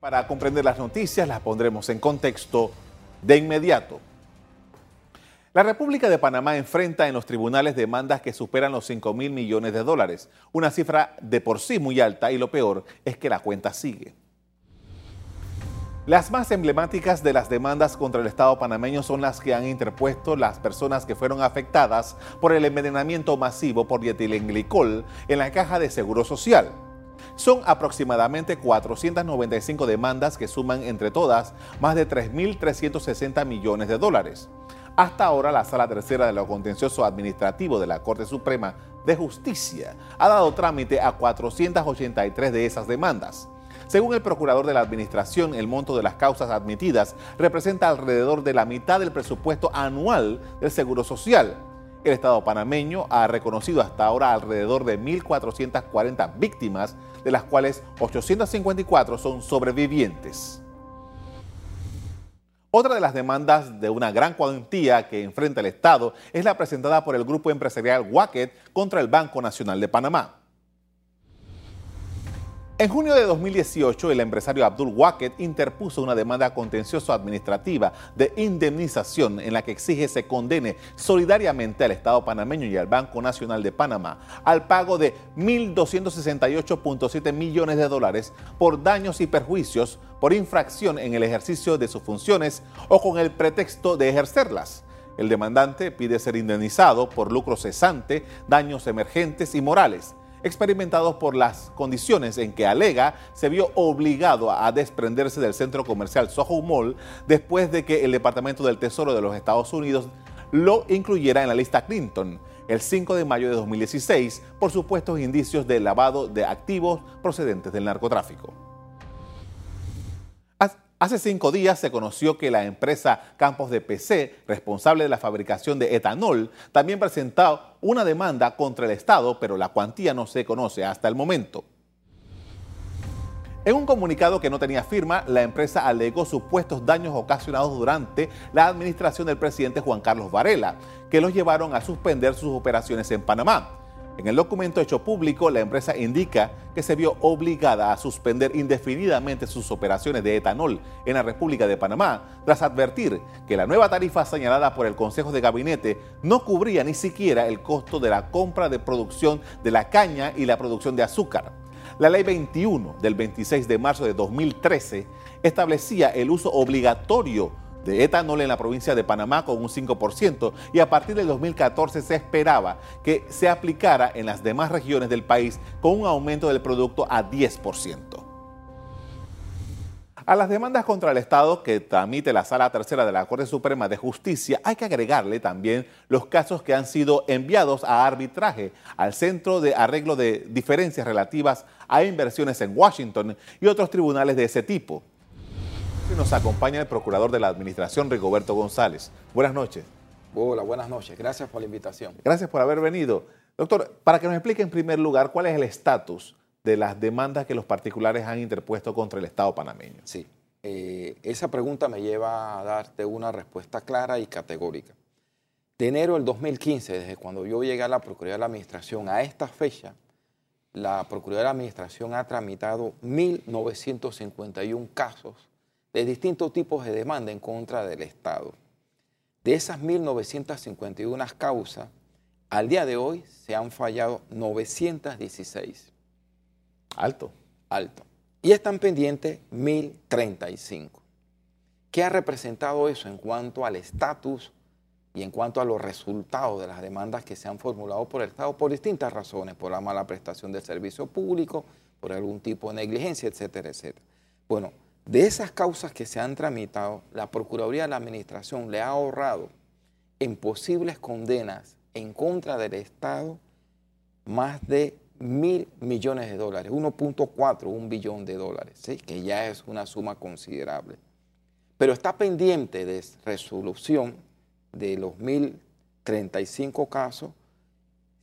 Para comprender las noticias las pondremos en contexto de inmediato. La República de Panamá enfrenta en los tribunales demandas que superan los 5 mil millones de dólares, una cifra de por sí muy alta y lo peor es que la cuenta sigue. Las más emblemáticas de las demandas contra el Estado panameño son las que han interpuesto las personas que fueron afectadas por el envenenamiento masivo por dietilenglicol en la caja de Seguro Social. Son aproximadamente 495 demandas que suman entre todas más de 3.360 millones de dólares. Hasta ahora, la Sala Tercera de lo Contencioso Administrativo de la Corte Suprema de Justicia ha dado trámite a 483 de esas demandas. Según el procurador de la Administración, el monto de las causas admitidas representa alrededor de la mitad del presupuesto anual del Seguro Social. El Estado panameño ha reconocido hasta ahora alrededor de 1.440 víctimas, de las cuales 854 son sobrevivientes. Otra de las demandas de una gran cuantía que enfrenta el Estado es la presentada por el grupo empresarial Wacket contra el Banco Nacional de Panamá. En junio de 2018, el empresario Abdul Wacket interpuso una demanda contencioso administrativa de indemnización en la que exige se condene solidariamente al Estado panameño y al Banco Nacional de Panamá al pago de 1.268.7 millones de dólares por daños y perjuicios por infracción en el ejercicio de sus funciones o con el pretexto de ejercerlas. El demandante pide ser indemnizado por lucro cesante, daños emergentes y morales experimentados por las condiciones en que alega se vio obligado a desprenderse del centro comercial Soho Mall después de que el Departamento del Tesoro de los Estados Unidos lo incluyera en la lista Clinton el 5 de mayo de 2016 por supuestos indicios de lavado de activos procedentes del narcotráfico. Hace cinco días se conoció que la empresa Campos de PC, responsable de la fabricación de etanol, también presentó una demanda contra el Estado, pero la cuantía no se conoce hasta el momento. En un comunicado que no tenía firma, la empresa alegó supuestos daños ocasionados durante la administración del presidente Juan Carlos Varela, que los llevaron a suspender sus operaciones en Panamá. En el documento hecho público, la empresa indica que se vio obligada a suspender indefinidamente sus operaciones de etanol en la República de Panamá, tras advertir que la nueva tarifa señalada por el Consejo de Gabinete no cubría ni siquiera el costo de la compra de producción de la caña y la producción de azúcar. La Ley 21 del 26 de marzo de 2013 establecía el uso obligatorio de etanol en la provincia de Panamá con un 5% y a partir del 2014 se esperaba que se aplicara en las demás regiones del país con un aumento del producto a 10%. A las demandas contra el Estado que tramite la Sala Tercera de la Corte Suprema de Justicia hay que agregarle también los casos que han sido enviados a arbitraje al Centro de Arreglo de Diferencias Relativas a Inversiones en Washington y otros tribunales de ese tipo. Nos acompaña el procurador de la Administración, Rigoberto González. Buenas noches. Hola, buenas noches. Gracias por la invitación. Gracias por haber venido. Doctor, para que nos explique en primer lugar cuál es el estatus de las demandas que los particulares han interpuesto contra el Estado panameño. Sí, eh, esa pregunta me lleva a darte una respuesta clara y categórica. De enero del 2015, desde cuando yo llegué a la Procuraduría de la Administración, a esta fecha, la Procuraduría de la Administración ha tramitado 1.951 casos de distintos tipos de demanda en contra del Estado. De esas 1.951 causas, al día de hoy se han fallado 916. Alto. Alto. Y están pendientes 1.035. ¿Qué ha representado eso en cuanto al estatus y en cuanto a los resultados de las demandas que se han formulado por el Estado por distintas razones, por la mala prestación del servicio público, por algún tipo de negligencia, etcétera, etcétera? Bueno, de esas causas que se han tramitado, la Procuraduría de la Administración le ha ahorrado en posibles condenas en contra del Estado más de mil millones de dólares, 1.4, un billón de dólares, que ya es una suma considerable. Pero está pendiente de resolución de los 1.035 casos,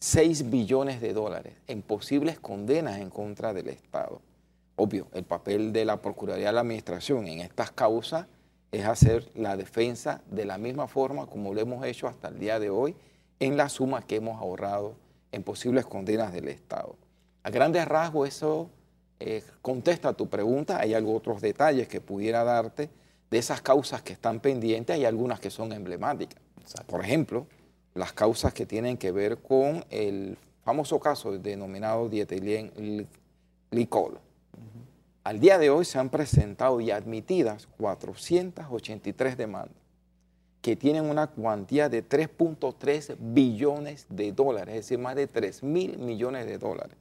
6 billones de dólares en posibles condenas en contra del Estado. Obvio, el papel de la Procuraduría de la Administración en estas causas es hacer la defensa de la misma forma como lo hemos hecho hasta el día de hoy en la suma que hemos ahorrado en posibles condenas del Estado. A grandes rasgos eso eh, contesta tu pregunta. Hay algunos otros detalles que pudiera darte de esas causas que están pendientes. Hay algunas que son emblemáticas. Por ejemplo, las causas que tienen que ver con el famoso caso denominado dietilenglicol. Al día de hoy se han presentado y admitidas 483 demandas que tienen una cuantía de 3.3 billones de dólares, es decir, más de 3 mil millones de dólares.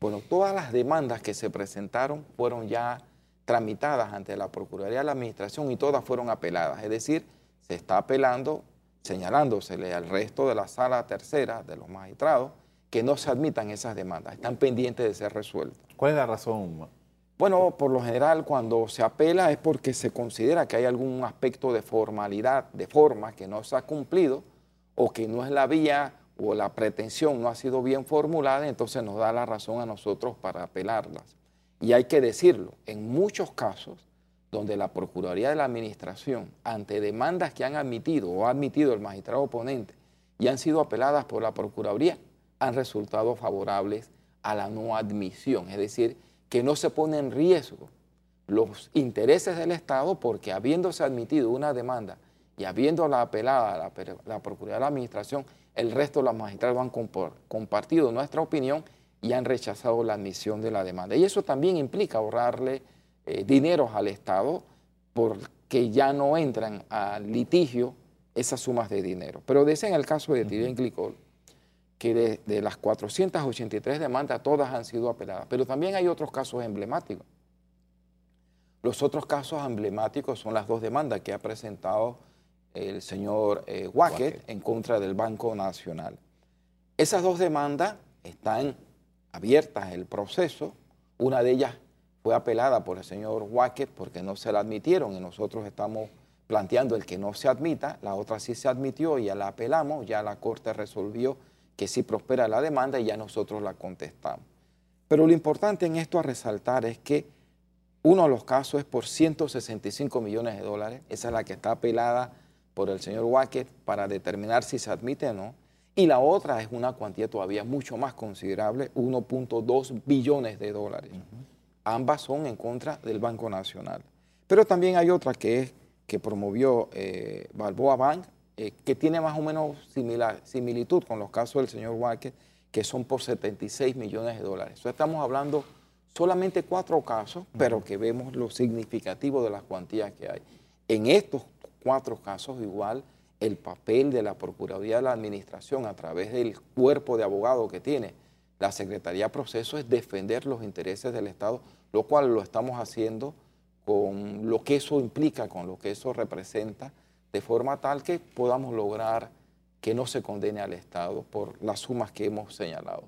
Bueno, todas las demandas que se presentaron fueron ya tramitadas ante la Procuraduría de la Administración y todas fueron apeladas, es decir, se está apelando, señalándosele al resto de la sala tercera de los magistrados que no se admitan esas demandas, están pendientes de ser resueltas. ¿Cuál es la razón? Bueno, por lo general cuando se apela es porque se considera que hay algún aspecto de formalidad, de forma que no se ha cumplido o que no es la vía o la pretensión no ha sido bien formulada, entonces nos da la razón a nosotros para apelarlas. Y hay que decirlo, en muchos casos donde la Procuraduría de la Administración, ante demandas que han admitido o ha admitido el magistrado oponente y han sido apeladas por la Procuraduría, han resultado favorables a la no admisión, es decir, que no se pone en riesgo los intereses del Estado porque habiéndose admitido una demanda y habiéndola apelada a la, la Procuraduría de la Administración, el resto de los magistrados han compartido nuestra opinión y han rechazado la admisión de la demanda. Y eso también implica ahorrarle eh, dinero al Estado porque ya no entran al litigio esas sumas de dinero. Pero decía en el caso de Tirén Glicol, que de, las 483 demandas todas han sido apeladas. Pero también hay otros casos emblemáticos. Los otros casos emblemáticos son las dos demandas que ha presentado el señor eh, Wackett en contra del Banco Nacional. Esas dos demandas están abiertas en el proceso. Una de ellas fue apelada por el señor Wackett porque no se la admitieron y nosotros estamos planteando el que no se admita. La otra sí se admitió y ya la apelamos, ya la Corte resolvió que si prospera la demanda y ya nosotros la contestamos. Pero lo importante en esto a resaltar es que uno de los casos es por 165 millones de dólares, esa es la que está apelada por el señor Wackett para determinar si se admite o no. Y la otra es una cuantía todavía mucho más considerable, 1.2 billones de dólares. Ambas son en contra del Banco Nacional. Pero también hay otra que es que promovió eh, Balboa Bank eh, que tiene más o menos similar, similitud con los casos del señor Walker, que son por 76 millones de dólares. Entonces estamos hablando solamente cuatro casos, pero que vemos lo significativo de las cuantías que hay. En estos cuatro casos, igual, el papel de la Procuraduría de la Administración a través del cuerpo de abogados que tiene la Secretaría de Proceso es defender los intereses del Estado, lo cual lo estamos haciendo con lo que eso implica, con lo que eso representa de forma tal que podamos lograr que no se condene al Estado por las sumas que hemos señalado.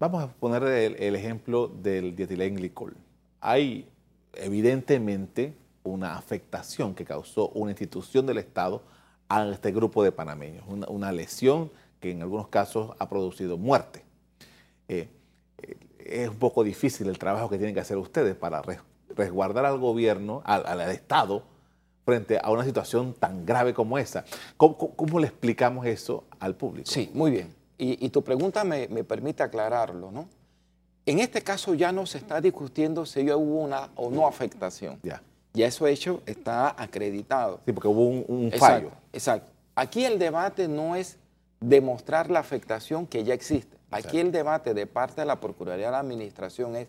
Vamos a poner el, ejemplo del dietilenglicol. Hay evidentemente una afectación que causó una institución del Estado a este grupo de panameños, una, lesión que en algunos casos ha producido muerte. Eh, eh, es un poco difícil el trabajo que tienen que hacer ustedes para resguardar al gobierno, al Estado, frente a una situación tan grave como esa. ¿Cómo, le explicamos eso al público? Sí, muy bien. Y, tu pregunta me, permite aclararlo, ¿no? En este caso ya no se está discutiendo si hubo una o no afectación. Ya. Ya eso hecho está acreditado. Sí, porque hubo un, fallo. Exacto. Aquí el debate no es demostrar la afectación que ya existe. Aquí el debate de parte de la Procuraduría de la Administración es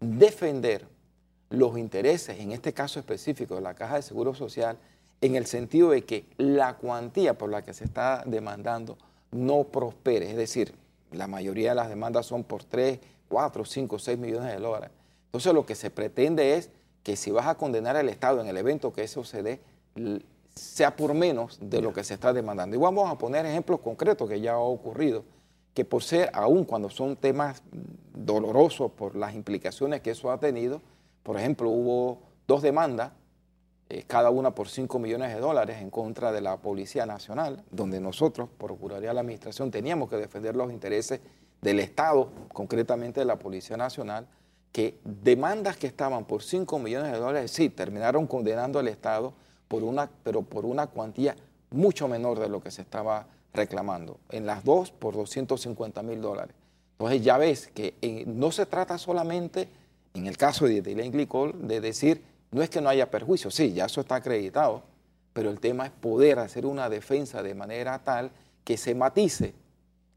defender los intereses, en este caso específico de la Caja de Seguro Social, en el sentido de que la cuantía por la que se está demandando no prospere. Es decir, la mayoría de las demandas son por 3, 4, 5, 6 millones de dólares. Entonces lo que se pretende es que si vas a condenar al Estado en el evento que eso se dé, sea por menos de lo que se está demandando. Y vamos a poner ejemplos concretos que ya ha ocurrido, que por ser, aún cuando son temas dolorosos por las implicaciones que eso ha tenido, por ejemplo, hubo dos demandas, eh, cada una por 5 millones de dólares en contra de la Policía Nacional, donde nosotros, Procuraduría de la Administración, teníamos que defender los intereses del Estado, concretamente de la Policía Nacional, que demandas que estaban por 5 millones de dólares, sí, terminaron condenando al Estado, por una, pero por una cuantía mucho menor de lo que se estaba reclamando. En las dos, por 250 mil dólares. Entonces ya ves que eh, no se trata solamente en el caso de etilenglicol, de decir, no es que no haya perjuicio, sí, ya eso está acreditado, pero el tema es poder hacer una defensa de manera tal que se matice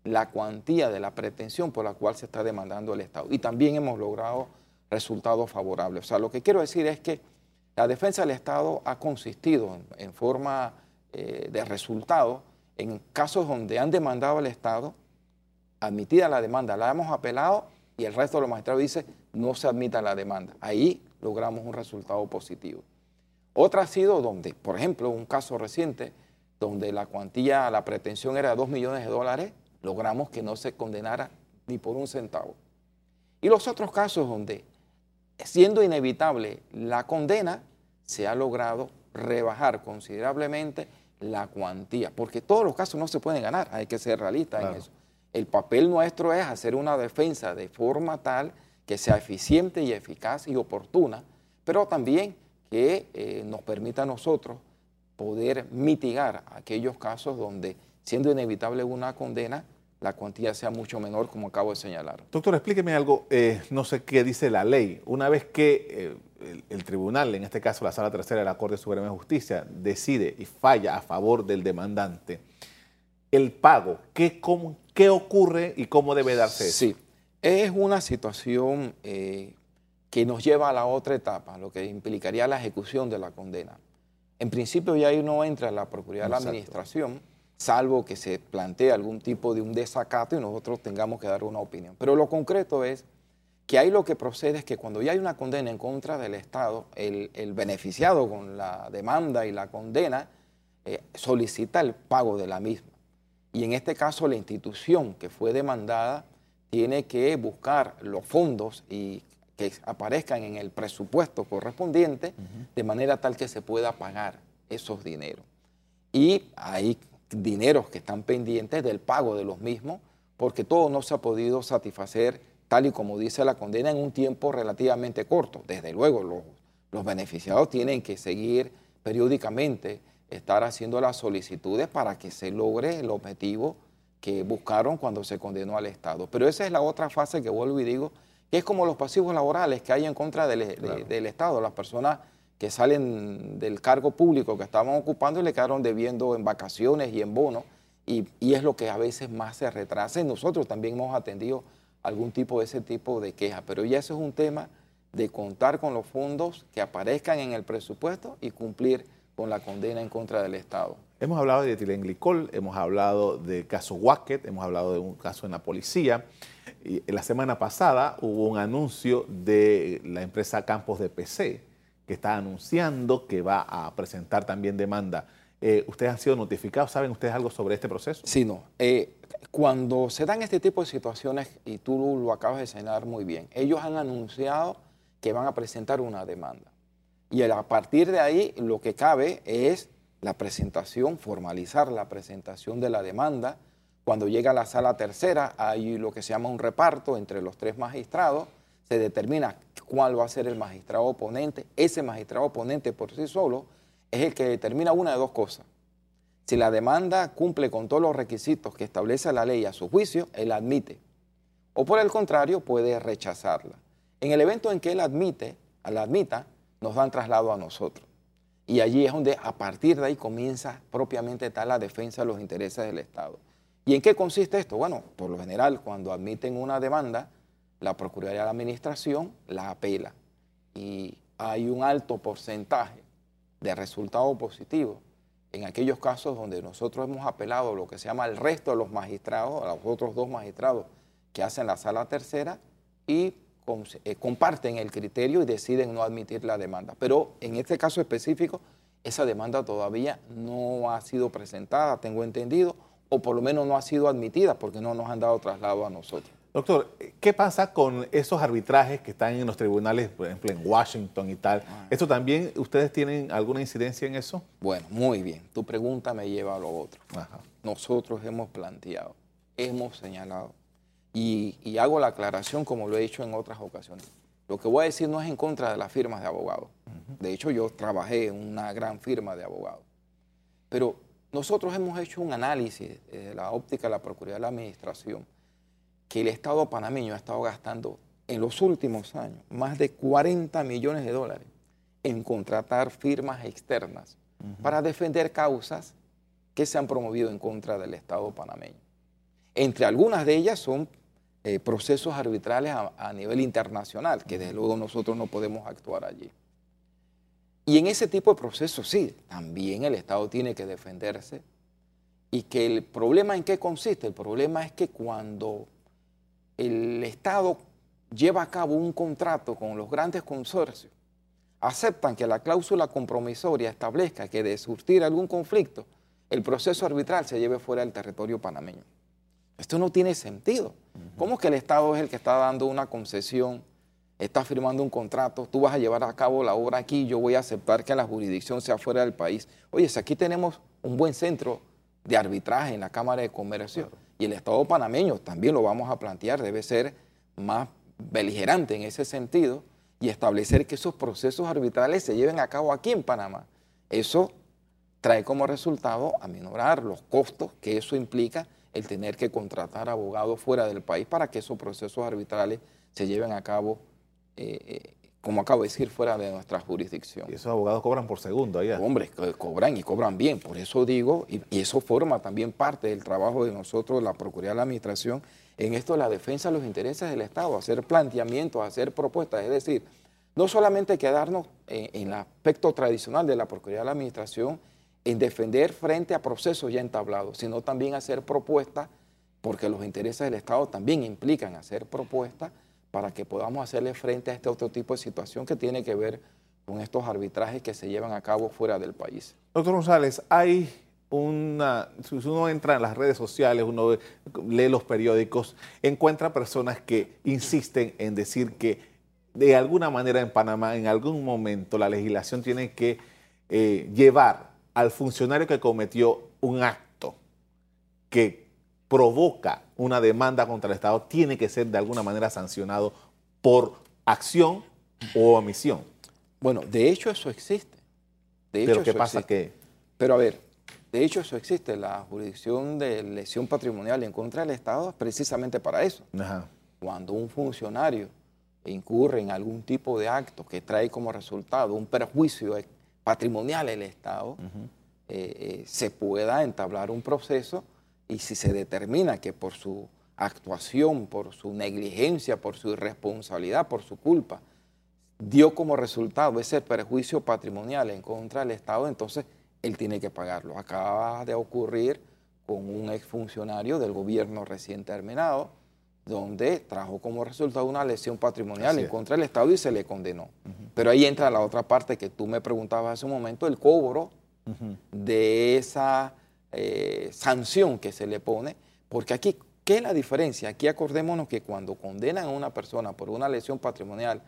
la cuantía de la pretensión por la cual se está demandando el Estado. Y también hemos logrado resultados favorables. O sea, lo que quiero decir es que la defensa del Estado ha consistido en, forma eh, de resultado en casos donde han demandado al Estado, admitida la demanda, la hemos apelado y el resto de los magistrados dice no se admita la demanda. Ahí logramos un resultado positivo. Otra ha sido donde, por ejemplo, un caso reciente donde la cuantía, la pretensión era de 2 millones de dólares, logramos que no se condenara ni por un centavo. Y los otros casos donde, siendo inevitable la condena, se ha logrado rebajar considerablemente la cuantía, porque todos los casos no se pueden ganar, hay que ser realistas en eso. El papel nuestro es hacer una defensa de forma tal que sea eficiente y eficaz y oportuna, pero también que eh, nos permita a nosotros poder mitigar aquellos casos donde, siendo inevitable una condena, la cuantía sea mucho menor, como acabo de señalar. Doctor, explíqueme algo, eh, no sé qué dice la ley. Una vez que eh, el, tribunal, en este caso la Sala Tercera de la Corte Suprema de Justicia, decide y falla a favor del demandante, el pago, ¿qué, qué ocurre y cómo debe darse eso? Sí, es una situación eh, que nos lleva a la otra etapa, lo que implicaría la ejecución de la condena. En principio ya ahí no entra la Procuraduría de la Administración, salvo que se plantee algún tipo de un desacato y nosotros tengamos que dar una opinión. Pero lo concreto es que ahí lo que procede es que cuando ya hay una condena en contra del Estado, el, beneficiado con la demanda y la condena eh, solicita el pago de la misma. Y en este caso la institución que fue demandada tiene que buscar los fondos y que aparezcan en el presupuesto correspondiente de manera tal que se pueda pagar esos dineros. Y hay dineros que están pendientes del pago de los mismos porque todo no se ha podido satisfacer tal y como dice la condena en un tiempo relativamente corto. Desde luego los, los beneficiados tienen que seguir periódicamente estar haciendo las solicitudes para que se logre el objetivo que buscaron cuando se condenó al Estado. Pero esa es la otra fase que vuelvo y digo, que es como los pasivos laborales que hay en contra del, Estado, las personas que salen del cargo público que estaban ocupando y le quedaron debiendo en vacaciones y en bonos, y, es lo que a veces más se retrasa. nosotros también hemos atendido algún tipo de ese tipo de quejas, pero ya eso es un tema de contar con los fondos que aparezcan en el presupuesto y cumplir con la condena en contra del Estado. Hemos hablado de etilenglicol, hemos hablado del caso Wacket, hemos hablado de un caso en la policía. Y la semana pasada hubo un anuncio de la empresa Campos de PC que está anunciando que va a presentar también demanda. Eh, ¿Ustedes han sido notificados? ¿Saben ustedes algo sobre este proceso? Sí, no. Eh, cuando se dan este tipo de situaciones, y tú lo acabas de señalar muy bien, ellos han anunciado que van a presentar una demanda. Y a partir de ahí lo que cabe es la presentación, formalizar la presentación de la demanda. Cuando llega a la sala tercera hay lo que se llama un reparto entre los tres magistrados, se determina cuál va a ser el magistrado oponente. Ese magistrado oponente por sí solo es el que determina una de dos cosas. Si la demanda cumple con todos los requisitos que establece la ley a su juicio, él admite. O por el contrario, puede rechazarla. En el evento en que él admite, la admita, nos dan traslado a nosotros. Y allí es donde a partir de ahí comienza propiamente tal la defensa de los intereses del Estado. ¿Y en qué consiste esto? Bueno, por lo general, cuando admiten una demanda, la Procuraduría de la Administración la apela. Y hay un alto porcentaje de resultados positivos en aquellos casos donde nosotros hemos apelado lo que se llama el resto de los magistrados, a los otros dos magistrados que hacen la sala tercera, y comparten el criterio y deciden no admitir la demanda. Pero en este caso específico, esa demanda todavía no ha sido presentada, tengo entendido, o por lo menos no ha sido admitida porque no nos han dado traslado a nosotros. Doctor, ¿qué pasa con esos arbitrajes que están en los tribunales, por ejemplo, en Washington y tal? Ah. ¿Esto también, ustedes tienen alguna incidencia en eso? Bueno, muy bien. Tu pregunta me lleva a lo otro. Nosotros hemos planteado, hemos señalado y, hago la aclaración como lo he hecho en otras ocasiones. Lo que voy a decir no es en contra de las firmas de abogados. De hecho, yo trabajé en una gran firma de abogados. Pero nosotros hemos hecho un análisis de la óptica de la Procuraduría de la Administración que el Estado panameño ha estado gastando en los últimos años más de 40 millones de dólares en contratar firmas externas para defender causas que se han promovido en contra del Estado panameño. Entre algunas de ellas son eh, procesos arbitrales a, nivel internacional, que desde luego nosotros no podemos actuar allí. Y en ese tipo de procesos, sí, también el Estado tiene que defenderse. Y que el problema en qué consiste, el problema es que cuando el Estado lleva a cabo un contrato con los grandes consorcios, aceptan que la cláusula compromisoria establezca que de surtir algún conflicto, el proceso arbitral se lleve fuera del territorio panameño. Esto no tiene sentido. ¿Cómo que el Estado es el que está dando una concesión, está firmando un contrato, tú vas a llevar a cabo la obra aquí, yo voy a aceptar que la jurisdicción sea fuera del país? Oye, si aquí tenemos un buen centro de arbitraje en la Cámara de Comercio y el Estado panameño también lo vamos a plantear, debe ser más beligerante en ese sentido y establecer que esos procesos arbitrales se lleven a cabo aquí en Panamá. Eso trae como resultado aminorar los costos que eso implica el tener que contratar abogados fuera del país para que esos procesos arbitrales se lleven a cabo, eh, eh, como acabo de decir, fuera de nuestra jurisdicción. Y esos abogados cobran por segundo allá. Hombre, cobran y cobran bien, por eso digo, y, y eso forma también parte del trabajo de nosotros, la Procuraduría de la Administración, en esto la defensa de los intereses del Estado, hacer planteamientos, hacer propuestas, es decir, no solamente quedarnos en, el aspecto tradicional de la Procuraduría de la Administración, en defender frente a procesos ya entablados, sino también hacer propuestas, porque los intereses del Estado también implican hacer propuestas para que podamos hacerle frente a este otro tipo de situación que tiene que ver con estos arbitrajes que se llevan a cabo fuera del país. Doctor González, hay una, si uno entra en las redes sociales, uno lee los periódicos, encuentra personas que insisten en decir que de alguna manera en Panamá, en algún momento, la legislación tiene que eh, llevar al funcionario que cometió un acto que provoca una demanda contra el Estado, tiene que ser de alguna manera sancionado por acción o omisión. Bueno, de hecho eso existe. Pero ¿qué pasa que... Pero a ver, de hecho, eso existe, la jurisdicción de lesión patrimonial en contra del Estado es precisamente para eso. Cuando un funcionario incurre en algún tipo de acto que trae como resultado un perjuicio patrimonial al Estado, eh, eh, se pueda entablar un proceso y si se determina que por su actuación, por su negligencia, por su irresponsabilidad, por su culpa, dio como resultado ese perjuicio patrimonial en contra del Estado, entonces él tiene que pagarlo. Acaba de ocurrir con un exfuncionario del gobierno recién terminado, donde trajo como resultado una lesión patrimonial en contra del Estado y se le condenó. Pero ahí entra la otra parte que tú me preguntabas hace un momento, el cobro de esa eh, sanción que se le pone, porque aquí, ¿qué es la diferencia? Aquí acordémonos que cuando condenan a una persona por una lesión patrimonial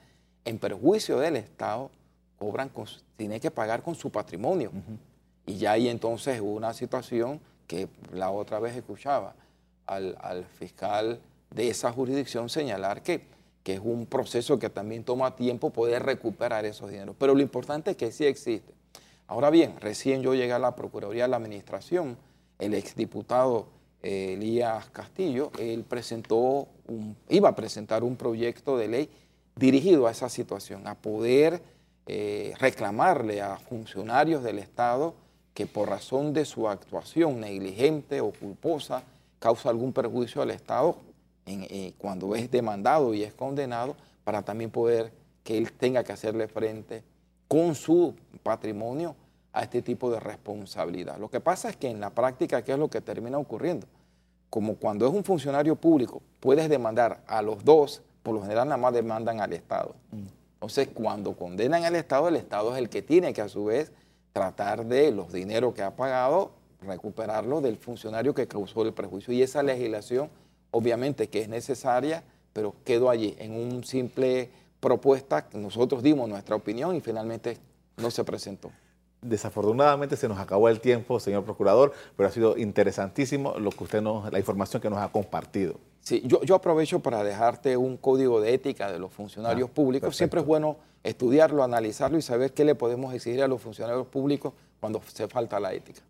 en perjuicio del Estado, cobran tiene que pagar con su patrimonio. Y ya ahí entonces hubo una situación que la otra vez escuchaba al, fiscal de esa jurisdicción señalar que, que, es un proceso que también toma tiempo poder recuperar esos dineros. Pero lo importante es que sí existe. Ahora bien, recién yo llegué a la Procuraduría de la Administración, el exdiputado eh, Elías Castillo, él presentó iba a presentar un proyecto de ley dirigido a esa situación, a poder eh, reclamarle a funcionarios del Estado que por razón de su actuación negligente o culposa causa algún perjuicio al Estado eh, cuando es demandado y es condenado, para también poder que él tenga que hacerle frente con su patrimonio a este tipo de responsabilidad. Lo que pasa es que en la práctica, ¿qué es lo que termina ocurriendo? Como cuando es un funcionario público, puedes demandar a los dos, por lo general nada más demandan al Estado. Mm. Entonces, cuando condenan al Estado, el Estado es el que tiene que a su vez tratar de los dineros que ha pagado, recuperarlo del funcionario que causó el prejuicio. Y esa legislación, obviamente que es necesaria, pero quedó allí en un simple propuesta nosotros dimos nuestra opinión y finalmente no se presentó. Desafortunadamente se nos acabó el tiempo, señor procurador, pero ha sido interesantísimo lo que usted nos, la información que nos ha compartido. Sí, yo, yo aprovecho para dejarte un código de ética de los funcionarios ah, públicos. Siempre es bueno estudiarlo, analizarlo y saber qué le podemos exigir a los funcionarios públicos cuando se falta la ética.